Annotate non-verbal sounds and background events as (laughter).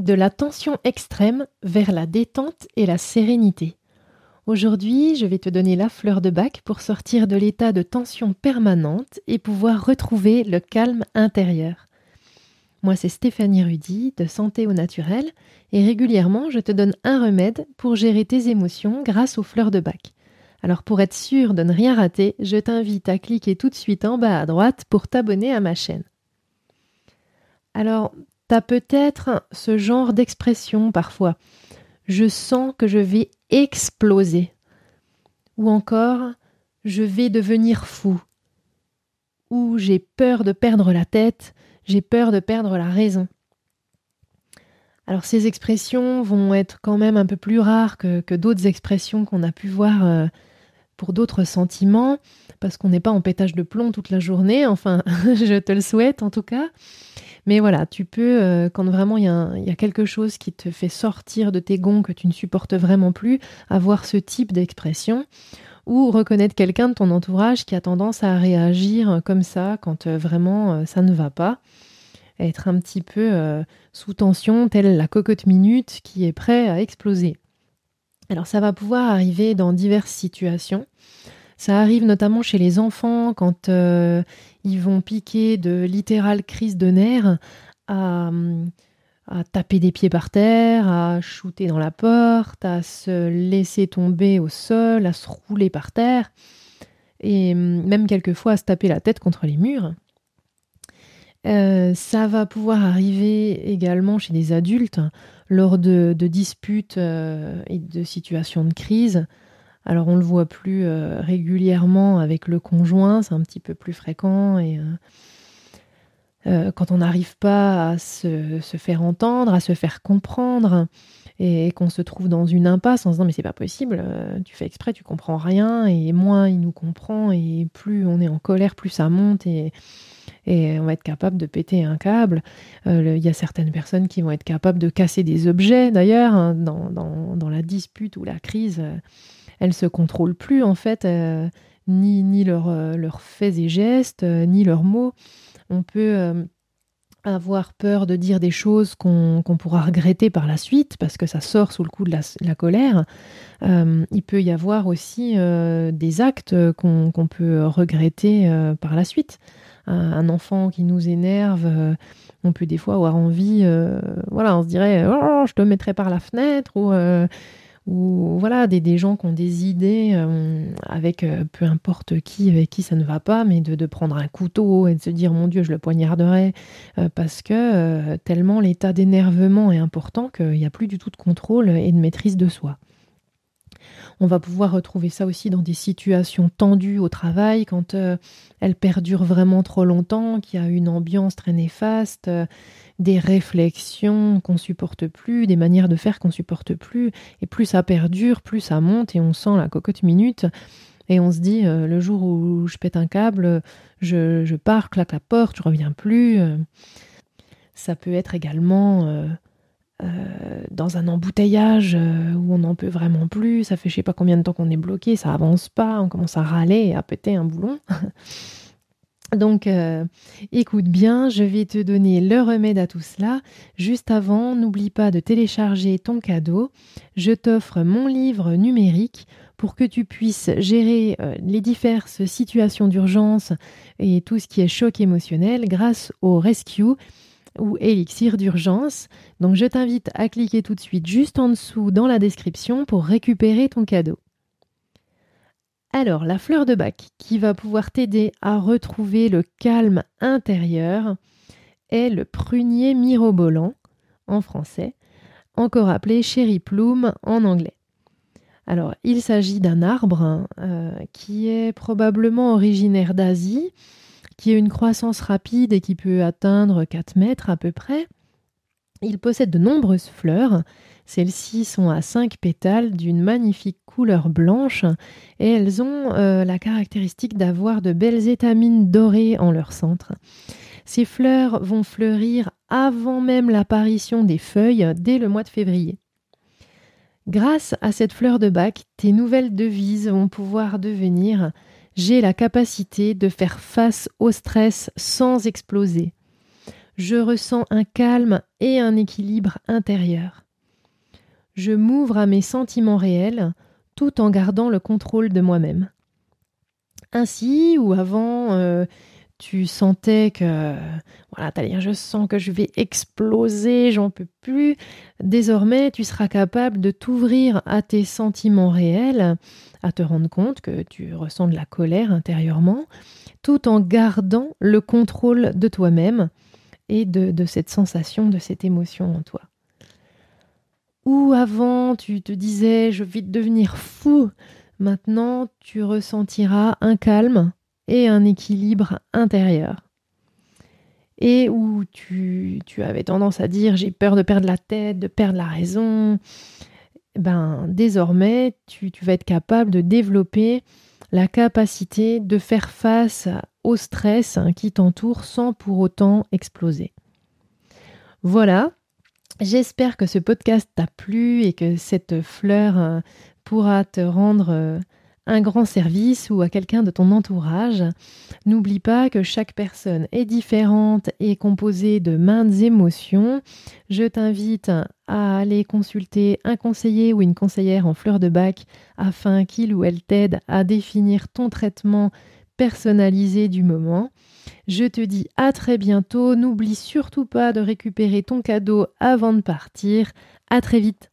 de la tension extrême vers la détente et la sérénité. Aujourd'hui, je vais te donner la fleur de bac pour sortir de l'état de tension permanente et pouvoir retrouver le calme intérieur. Moi, c'est Stéphanie Rudy de Santé au Naturel et régulièrement, je te donne un remède pour gérer tes émotions grâce aux fleurs de bac. Alors pour être sûr de ne rien rater, je t'invite à cliquer tout de suite en bas à droite pour t'abonner à ma chaîne. Alors, T'as peut-être ce genre d'expression parfois. Je sens que je vais exploser. Ou encore, je vais devenir fou. Ou j'ai peur de perdre la tête, j'ai peur de perdre la raison. Alors ces expressions vont être quand même un peu plus rares que, d'autres expressions qu'on a pu voir euh, pour d'autres sentiments, parce qu'on n'est pas en pétage de plomb toute la journée, enfin (laughs) je te le souhaite en tout cas. Mais voilà, tu peux, euh, quand vraiment il y, a quelque chose qui te fait sortir de tes gonds que tu ne supportes vraiment plus, avoir ce type d'expression ou reconnaître quelqu'un de ton entourage qui a tendance à réagir comme ça quand euh, vraiment euh, ça ne va pas. Être un petit peu sous tension, telle la cocotte minute qui est prêt à exploser. Alors ça va pouvoir arriver dans diverses situations. Ça arrive notamment chez les enfants quand euh, ils vont piquer de littérales crises de nerfs à, taper des pieds par terre, à shooter dans la porte, à se laisser tomber au sol, à se rouler par terre et même quelquefois à se taper la tête contre les murs. Euh, ça va pouvoir arriver également chez des adultes lors de, disputes euh, et de situations de crise. Alors on le voit plus euh, régulièrement avec le conjoint, c'est un petit peu plus fréquent euh, euh, quand on n'arrive pas à se, faire entendre, à se faire comprendre et, qu'on se trouve dans une impasse en se disant mais c'est pas possible, tu fais exprès, tu comprends rien et moins il nous comprend et plus on est en colère, plus ça monte et, on va être capable de péter un câble. Il y a certaines personnes qui vont être capables de casser des objets d'ailleurs hein, dans, la dispute ou la crise elles se contrôlent plus en fait, euh, ni, ni euh, leurs faits et gestes, euh, ni leurs mots. On peut avoir peur de dire des choses qu'on pourra regretter par la suite parce que ça sort sous le coup de la, colère. il peut y avoir aussi des actes qu'on peut regretter par la suite. Un, enfant qui nous énerve, on peut des fois avoir envie, voilà, on se dirait, oh, je te mettrai par la fenêtre ou ou voilà des, gens qui ont des idées euh, avec euh, peu importe qui avec qui ça ne va pas mais de, prendre un couteau et de se dire mon dieu je le poignarderai euh, parce que tellement l'état d'énervement est important qu'il n'y a plus du tout de contrôle et de maîtrise de soi on va pouvoir retrouver ça aussi dans des situations tendues au travail, quand euh, elles perdurent vraiment trop longtemps, qu'il y a une ambiance très néfaste, euh, des réflexions qu'on supporte plus, des manières de faire qu'on supporte plus. Et plus ça perdure, plus ça monte et on sent la cocotte minute. Et on se dit, euh, le jour où je pète un câble, je, je, pars, claque la porte, je reviens plus. Ça peut être également euh, dans un embouteillage euh, où on n'en peut vraiment plus, ça fait je sais pas combien de temps qu'on est bloqué, ça avance pas, on commence à râler et à péter un boulon. (laughs) Donc euh, écoute bien, je vais te donner le remède à tout cela. Juste avant, n'oublie pas de télécharger ton cadeau. Je t'offre mon livre numérique pour que tu puisses gérer les diverses situations d'urgence et tout ce qui est choc émotionnel grâce au Rescue ou élixir d'urgence. Donc je t'invite à cliquer tout de suite juste en dessous dans la description pour récupérer ton cadeau. Alors la fleur de bac qui va pouvoir t'aider à retrouver le calme intérieur est le prunier mirobolant en français, encore appelé cherry plume en anglais. Alors, il s'agit d'un arbre euh, qui est probablement originaire d'Asie, qui a une croissance rapide et qui peut atteindre 4 mètres à peu près. Il possède de nombreuses fleurs. Celles-ci sont à 5 pétales d'une magnifique couleur blanche et elles ont euh, la caractéristique d'avoir de belles étamines dorées en leur centre. Ces fleurs vont fleurir avant même l'apparition des feuilles dès le mois de février. Grâce à cette fleur de bac, tes nouvelles devises vont pouvoir devenir j'ai la capacité de faire face au stress sans exploser. je ressens un calme et un équilibre intérieur. Je m'ouvre à mes sentiments réels tout en gardant le contrôle de moi-même. Ainsi, ou avant, euh, tu sentais que voilà, je sens que je vais exploser, j'en peux plus. Désormais, tu seras capable de t'ouvrir à tes sentiments réels, à te rendre compte que tu ressens de la colère intérieurement, tout en gardant le contrôle de toi-même et de, de cette sensation, de cette émotion en toi. Ou avant, tu te disais je vais devenir fou, maintenant tu ressentiras un calme et un équilibre intérieur. Et où tu, avais tendance à dire j'ai peur de perdre la tête, de perdre la raison, ben désormais tu, tu vas être capable de développer la capacité de faire face au stress qui t'entoure sans pour autant exploser. Voilà, j'espère que ce podcast t'a plu et que cette fleur euh, pourra te rendre euh, un grand service ou à quelqu'un de ton entourage. N'oublie pas que chaque personne est différente et composée de maintes émotions. Je t'invite à aller consulter un conseiller ou une conseillère en fleur de bac afin qu'il ou elle t'aide à définir ton traitement personnalisé du moment. Je te dis à très bientôt. N'oublie surtout pas de récupérer ton cadeau avant de partir. À très vite.